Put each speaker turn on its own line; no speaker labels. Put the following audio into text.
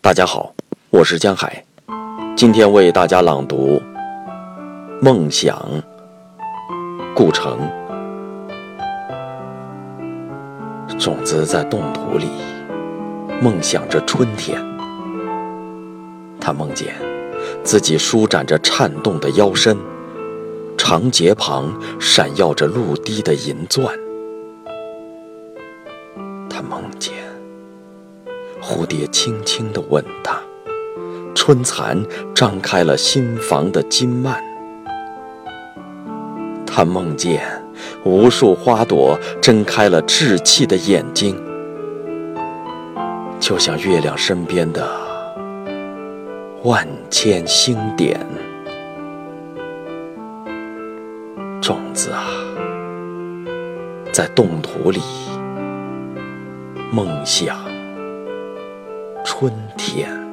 大家好，我是江海，今天为大家朗读《梦想》。顾城，种子在冻土里，梦想着春天。他梦见自己舒展着颤动的腰身，长睫旁闪耀着露滴的银钻。他梦见蝴蝶轻轻地吻他，春蚕张开了心房的金蔓。他梦见无数花朵睁开了稚气的眼睛，就像月亮身边的万千星点。种子啊，在冻土里梦想春天。